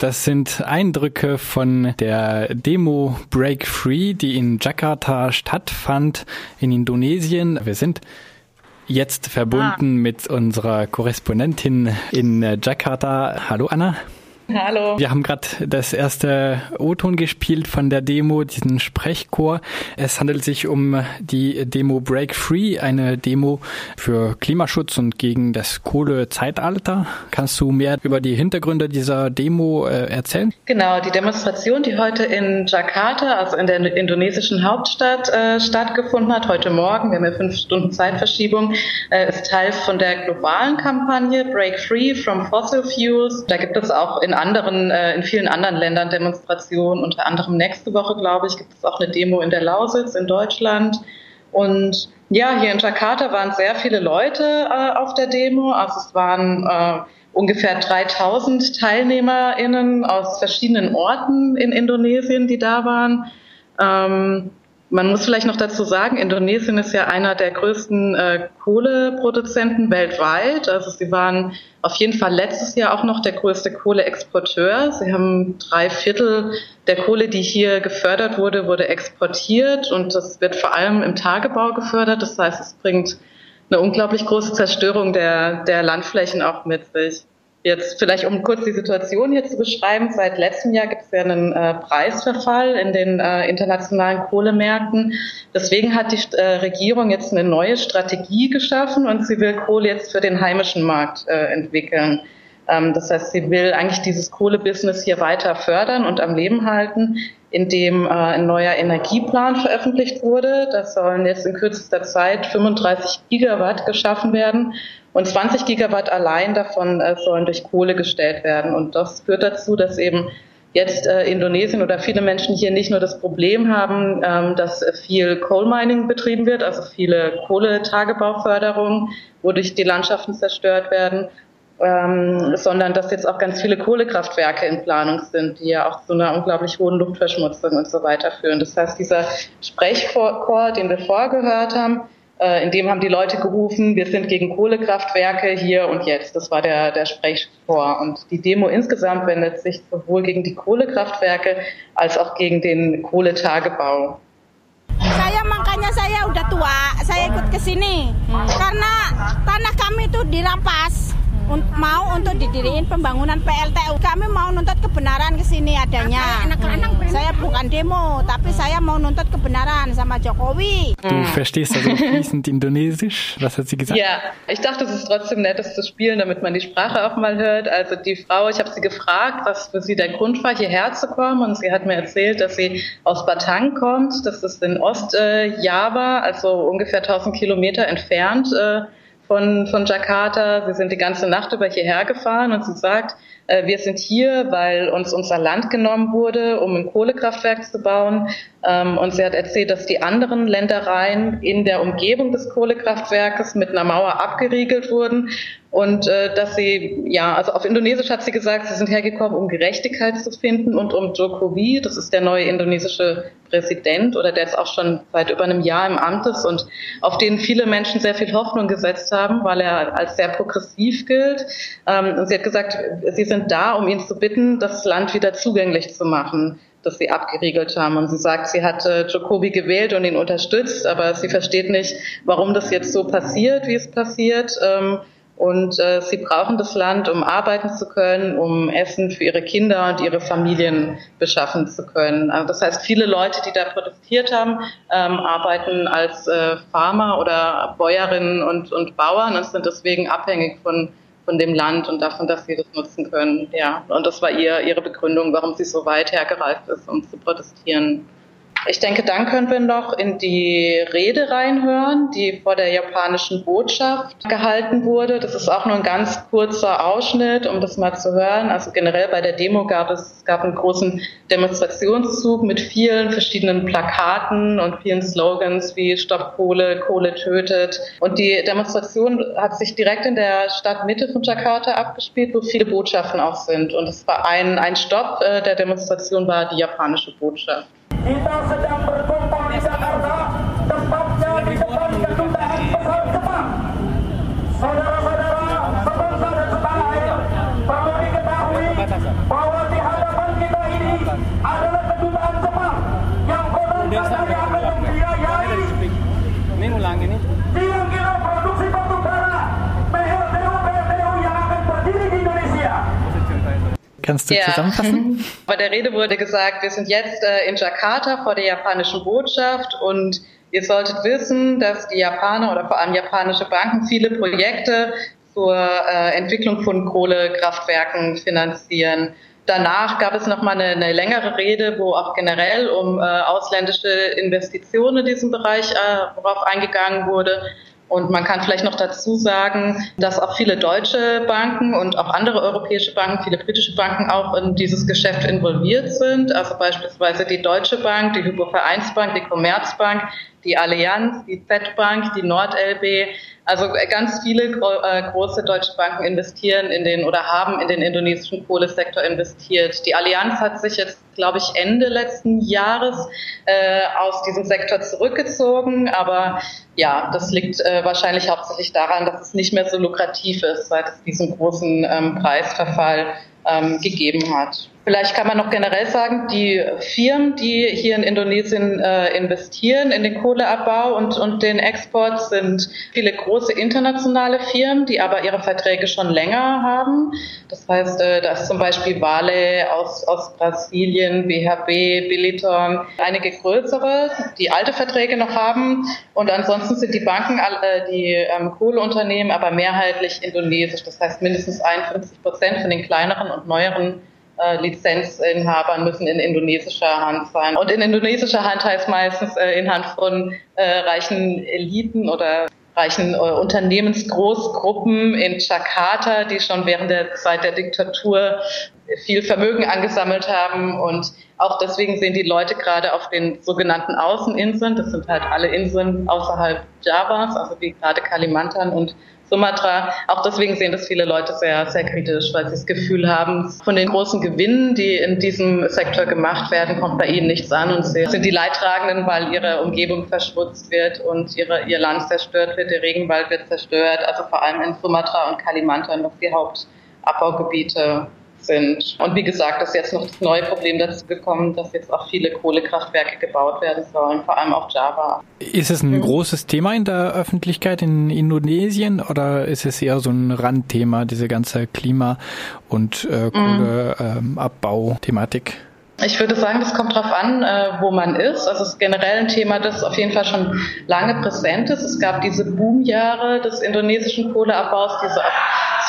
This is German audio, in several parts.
Das sind Eindrücke von der Demo Break Free, die in Jakarta stattfand, in Indonesien. Wir sind jetzt verbunden ah. mit unserer Korrespondentin in Jakarta. Hallo Anna. Hallo. Wir haben gerade das erste O-Ton gespielt von der Demo, diesen Sprechchor. Es handelt sich um die Demo Break Free, eine Demo für Klimaschutz und gegen das Kohlezeitalter. Kannst du mehr über die Hintergründe dieser Demo äh, erzählen? Genau, die Demonstration, die heute in Jakarta, also in der indonesischen Hauptstadt, äh, stattgefunden hat, heute Morgen, wir haben ja fünf Stunden Zeitverschiebung, äh, ist Teil von der globalen Kampagne Break Free from Fossil Fuels. Da gibt es auch in anderen, äh, in vielen anderen Ländern Demonstrationen, unter anderem nächste Woche, glaube ich, gibt es auch eine Demo in der Lausitz in Deutschland. Und ja, hier in Jakarta waren sehr viele Leute äh, auf der Demo. Also es waren äh, ungefähr 3000 TeilnehmerInnen aus verschiedenen Orten in Indonesien, die da waren. Ähm, man muss vielleicht noch dazu sagen, Indonesien ist ja einer der größten äh, Kohleproduzenten weltweit. Also sie waren auf jeden Fall letztes Jahr auch noch der größte Kohleexporteur. Sie haben drei Viertel der Kohle, die hier gefördert wurde, wurde exportiert und das wird vor allem im Tagebau gefördert. Das heißt, es bringt eine unglaublich große Zerstörung der, der Landflächen auch mit sich. Jetzt vielleicht, um kurz die Situation hier zu beschreiben. Seit letztem Jahr gibt es ja einen äh, Preisverfall in den äh, internationalen Kohlemärkten. Deswegen hat die äh, Regierung jetzt eine neue Strategie geschaffen und sie will Kohle jetzt für den heimischen Markt äh, entwickeln. Ähm, das heißt, sie will eigentlich dieses Kohlebusiness hier weiter fördern und am Leben halten, indem äh, ein neuer Energieplan veröffentlicht wurde. Da sollen jetzt in kürzester Zeit 35 Gigawatt geschaffen werden und 20 Gigawatt allein davon äh, sollen durch Kohle gestellt werden. Und das führt dazu, dass eben jetzt äh, Indonesien oder viele Menschen hier nicht nur das Problem haben, ähm, dass viel Coal Mining betrieben wird, also viele Kohletagebauförderungen, wodurch die Landschaften zerstört werden, ähm, sondern dass jetzt auch ganz viele Kohlekraftwerke in Planung sind, die ja auch zu einer unglaublich hohen Luftverschmutzung und so weiter führen. Das heißt, dieser Sprechchor, den wir vorgehört haben, äh, in dem haben die Leute gerufen, wir sind gegen Kohlekraftwerke hier und jetzt. Das war der, der Sprechchor. Und die Demo insgesamt wendet sich sowohl gegen die Kohlekraftwerke als auch gegen den Kohletagebau. Saya makanya saya udah tua, saya ikut ke sini karena tanah kami itu dirampas mau untuk didiriin pembangunan PLTU. Kami mau nuntut kebenaran ke sini adanya. Saya bukan demo, tapi saya mau nuntut kebenaran sama Jokowi. Du verstehst also fließend Indonesisch? Was hat sie gesagt? Ja, ich dachte, es ist trotzdem nett, das zu spielen, damit man die Sprache auch mal hört. Also die Frau, ich habe sie gefragt, was für sie der Grund war, hierher zu kommen. Und sie hat mir erzählt, dass sie aus Batang kommt. Das ist in Ostjava, also ungefähr 1000 Kilometer entfernt. Äh, von, von Jakarta. Sie sind die ganze Nacht über hierher gefahren und sie sagt, wir sind hier, weil uns unser Land genommen wurde, um ein Kohlekraftwerk zu bauen. Ähm, und sie hat erzählt, dass die anderen Ländereien in der Umgebung des Kohlekraftwerkes mit einer Mauer abgeriegelt wurden und äh, dass sie, ja, also auf Indonesisch hat sie gesagt, sie sind hergekommen, um Gerechtigkeit zu finden und um Jokowi, das ist der neue indonesische Präsident oder der jetzt auch schon seit über einem Jahr im Amt ist und auf den viele Menschen sehr viel Hoffnung gesetzt haben, weil er als sehr progressiv gilt. Ähm, und sie hat gesagt, sie sind da, um ihn zu bitten, das Land wieder zugänglich zu machen das sie abgeriegelt haben. Und sie sagt, sie hat äh, Jokowi gewählt und ihn unterstützt, aber sie versteht nicht, warum das jetzt so passiert, wie es passiert. Ähm, und äh, sie brauchen das Land, um arbeiten zu können, um Essen für ihre Kinder und ihre Familien beschaffen zu können. Also das heißt, viele Leute, die da protestiert haben, ähm, arbeiten als äh, Farmer oder Bäuerinnen und, und Bauern und sind deswegen abhängig von, von dem Land und davon, dass sie das nutzen können. Ja, und das war ihr, ihre Begründung, warum sie so weit hergereist ist, um zu protestieren. Ich denke, dann können wir noch in die Rede reinhören, die vor der japanischen Botschaft gehalten wurde. Das ist auch nur ein ganz kurzer Ausschnitt, um das mal zu hören. Also generell bei der Demo gab es, gab einen großen Demonstrationszug mit vielen verschiedenen Plakaten und vielen Slogans wie Stopp Kohle, Kohle tötet. Und die Demonstration hat sich direkt in der Stadtmitte von Jakarta abgespielt, wo viele Botschaften auch sind. Und es war ein, ein Stopp äh, der Demonstration war die japanische Botschaft. Kita sedang bertumpang Kannst du ja. zusammenfassen? Bei der Rede wurde gesagt, wir sind jetzt äh, in Jakarta vor der japanischen Botschaft und ihr solltet wissen, dass die Japaner oder vor allem japanische Banken viele Projekte zur äh, Entwicklung von Kohlekraftwerken finanzieren. Danach gab es noch mal eine, eine längere Rede, wo auch generell um äh, ausländische Investitionen in diesem Bereich äh, worauf eingegangen wurde. Und man kann vielleicht noch dazu sagen, dass auch viele deutsche Banken und auch andere europäische Banken, viele britische Banken auch in dieses Geschäft involviert sind. Also beispielsweise die Deutsche Bank, die Hypovereinsbank, die Commerzbank, die Allianz, die Z-Bank, die NordLB. Also ganz viele äh, große deutsche Banken investieren in den oder haben in den indonesischen Kohlesektor investiert. Die Allianz hat sich jetzt, glaube ich, Ende letzten Jahres äh, aus diesem Sektor zurückgezogen. Aber ja, das liegt äh, wahrscheinlich hauptsächlich daran, dass es nicht mehr so lukrativ ist, seit es diesen großen ähm, Preisverfall ähm, gegeben hat. Vielleicht kann man noch generell sagen, die Firmen, die hier in Indonesien äh, investieren in den Kohleabbau und, und den Export, sind viele große internationale Firmen, die aber ihre Verträge schon länger haben. Das heißt, äh, da ist zum Beispiel Vale aus, aus Brasilien, BHB, Billiton, einige größere, die alte Verträge noch haben. Und ansonsten sind die Banken, äh, die ähm, Kohleunternehmen aber mehrheitlich indonesisch. Das heißt, mindestens 51 Prozent von den kleineren und neueren äh, Lizenzinhabern müssen in indonesischer Hand sein. Und in indonesischer Hand heißt meistens äh, in Hand von äh, reichen Eliten oder reichen äh, Unternehmensgroßgruppen in Jakarta, die schon während der Zeit der Diktatur viel Vermögen angesammelt haben und auch deswegen sehen die Leute gerade auf den sogenannten Außeninseln, das sind halt alle Inseln außerhalb Javas, also wie gerade Kalimantan und Sumatra. Auch deswegen sehen das viele Leute sehr, sehr kritisch, weil sie das Gefühl haben, von den großen Gewinnen, die in diesem Sektor gemacht werden, kommt bei ihnen nichts an. Und sie sind die Leidtragenden, weil ihre Umgebung verschmutzt wird und ihre, ihr Land zerstört wird, der Regenwald wird zerstört, also vor allem in Sumatra und Kalimantan, was die Hauptabbaugebiete sind. Und wie gesagt, ist jetzt noch das neue Problem dazu gekommen, dass jetzt auch viele Kohlekraftwerke gebaut werden sollen, vor allem auf Java. Ist es ein mhm. großes Thema in der Öffentlichkeit in Indonesien oder ist es eher so ein Randthema, diese ganze Klima- und äh, Kohleabbau-Thematik? Ähm, ich würde sagen, das kommt darauf an, äh, wo man ist. Also es ist generell ein Thema, das auf jeden Fall schon lange präsent ist. Es gab diese Boomjahre des indonesischen Kohleabbaus, die so ab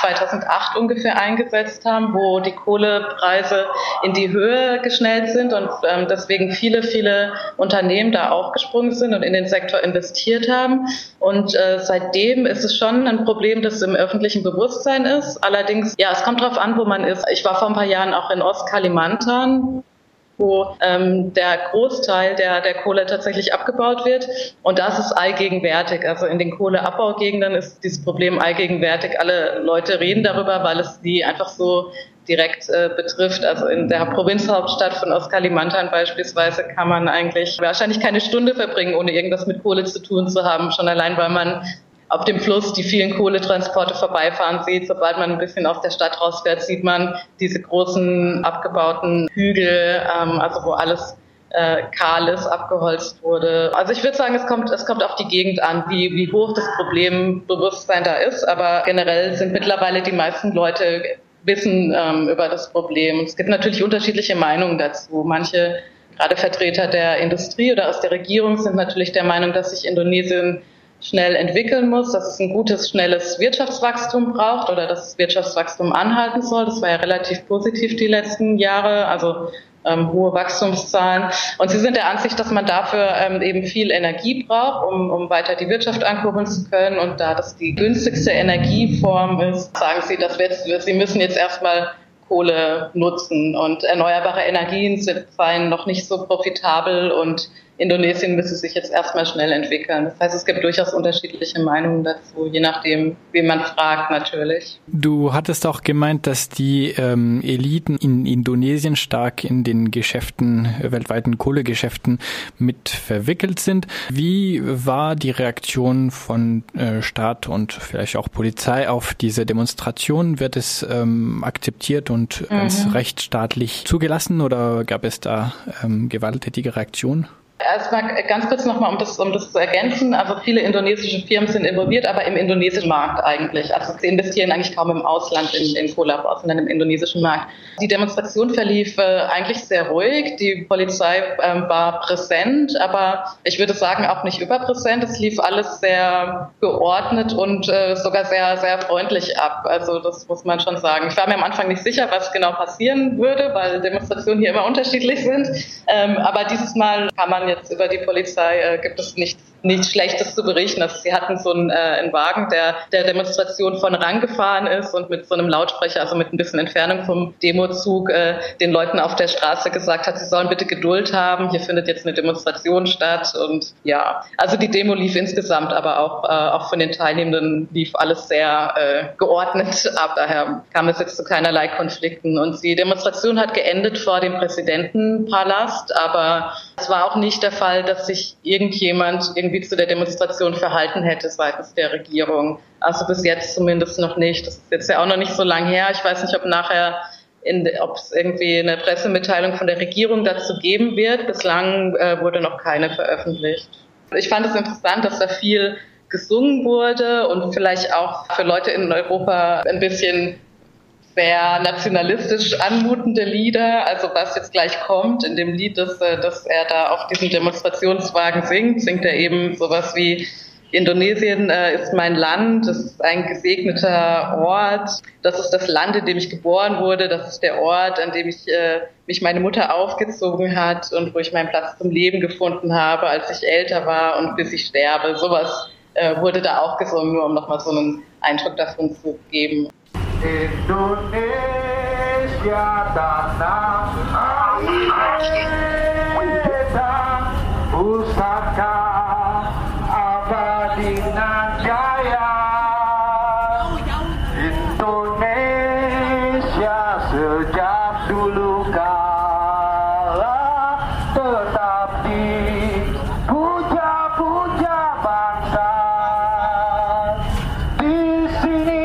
2008 ungefähr eingesetzt haben, wo die Kohlepreise in die Höhe geschnellt sind und ähm, deswegen viele, viele Unternehmen da aufgesprungen sind und in den Sektor investiert haben. Und äh, seitdem ist es schon ein Problem, das im öffentlichen Bewusstsein ist. Allerdings, ja, es kommt darauf an, wo man ist. Ich war vor ein paar Jahren auch in Ostkalimantan wo ähm, der Großteil der, der Kohle tatsächlich abgebaut wird. Und das ist allgegenwärtig. Also in den Kohleabbaugegenden ist dieses Problem allgegenwärtig. Alle Leute reden darüber, weil es die einfach so direkt äh, betrifft. Also in der Provinzhauptstadt von Ostkalimantan beispielsweise kann man eigentlich wahrscheinlich keine Stunde verbringen, ohne irgendwas mit Kohle zu tun zu haben. Schon allein, weil man auf dem Fluss die vielen Kohletransporte vorbeifahren sieht. Sobald man ein bisschen aus der Stadt rausfährt, sieht man diese großen abgebauten Hügel, ähm, also wo alles äh, kahl ist, abgeholzt wurde. Also ich würde sagen, es kommt, es kommt auf die Gegend an, wie, wie hoch das Problembewusstsein da ist. Aber generell sind mittlerweile die meisten Leute wissen ähm, über das Problem. Es gibt natürlich unterschiedliche Meinungen dazu. Manche, gerade Vertreter der Industrie oder aus der Regierung, sind natürlich der Meinung, dass sich Indonesien schnell entwickeln muss, dass es ein gutes, schnelles Wirtschaftswachstum braucht oder dass das Wirtschaftswachstum anhalten soll. Das war ja relativ positiv die letzten Jahre, also ähm, hohe Wachstumszahlen. Und sie sind der Ansicht, dass man dafür ähm, eben viel Energie braucht, um, um weiter die Wirtschaft ankurbeln zu können. Und da das die günstigste Energieform ist, sagen sie, dass wir jetzt, sie müssen jetzt erstmal Kohle nutzen und erneuerbare Energien sind, seien noch nicht so profitabel und Indonesien müsse sich jetzt erstmal schnell entwickeln. Das heißt, es gibt durchaus unterschiedliche Meinungen dazu, je nachdem, wen man fragt natürlich. Du hattest auch gemeint, dass die ähm, Eliten in Indonesien stark in den Geschäften, äh, weltweiten Kohlegeschäften mit verwickelt sind. Wie war die Reaktion von äh, Staat und vielleicht auch Polizei auf diese Demonstration? Wird es ähm, akzeptiert und mhm. als rechtsstaatlich zugelassen oder gab es da ähm, gewalttätige Reaktionen? Erstmal ganz kurz nochmal, um das, um das zu ergänzen. Also viele indonesische Firmen sind involviert, aber im indonesischen Markt eigentlich. Also sie investieren eigentlich kaum im Ausland in, in Kohlabor, sondern im indonesischen Markt. Die Demonstration verlief äh, eigentlich sehr ruhig. Die Polizei äh, war präsent, aber ich würde sagen auch nicht überpräsent. Es lief alles sehr geordnet und äh, sogar sehr, sehr freundlich ab. Also das muss man schon sagen. Ich war mir am Anfang nicht sicher, was genau passieren würde, weil Demonstrationen hier immer unterschiedlich sind. Ähm, aber dieses Mal kann man jetzt über die Polizei, äh, gibt es nichts nichts Schlechtes zu berichten. Also sie hatten so einen, äh, einen Wagen, der der Demonstration von rangefahren ist und mit so einem Lautsprecher, also mit ein bisschen Entfernung vom Demozug, äh, den Leuten auf der Straße gesagt hat, sie sollen bitte Geduld haben. Hier findet jetzt eine Demonstration statt und ja, also die Demo lief insgesamt, aber auch äh, auch von den Teilnehmenden lief alles sehr äh, geordnet ab. Daher kam es jetzt zu keinerlei Konflikten und die Demonstration hat geendet vor dem Präsidentenpalast, aber es war auch nicht der Fall, dass sich irgendjemand irgendwie irgendwie zu der Demonstration verhalten hätte seitens der Regierung. Also bis jetzt zumindest noch nicht. Das ist jetzt ja auch noch nicht so lang her. Ich weiß nicht, ob nachher ob es irgendwie eine Pressemitteilung von der Regierung dazu geben wird. Bislang äh, wurde noch keine veröffentlicht. Ich fand es interessant, dass da viel gesungen wurde und vielleicht auch für Leute in Europa ein bisschen sehr nationalistisch anmutende Lieder. Also was jetzt gleich kommt in dem Lied, das, äh, das er da auf diesem Demonstrationswagen singt, singt er eben sowas wie Indonesien äh, ist mein Land, das ist ein gesegneter Ort, das ist das Land, in dem ich geboren wurde, das ist der Ort, an dem ich äh, mich meine Mutter aufgezogen hat und wo ich meinen Platz zum Leben gefunden habe, als ich älter war und bis ich sterbe. Sowas äh, wurde da auch gesungen, nur um nochmal so einen Eindruck davon zu geben. Indonesia tanah air. Pusaka abadi nan jaya Indonesia sejak dulu kala tetap dipuja-puja bangsa. Di sini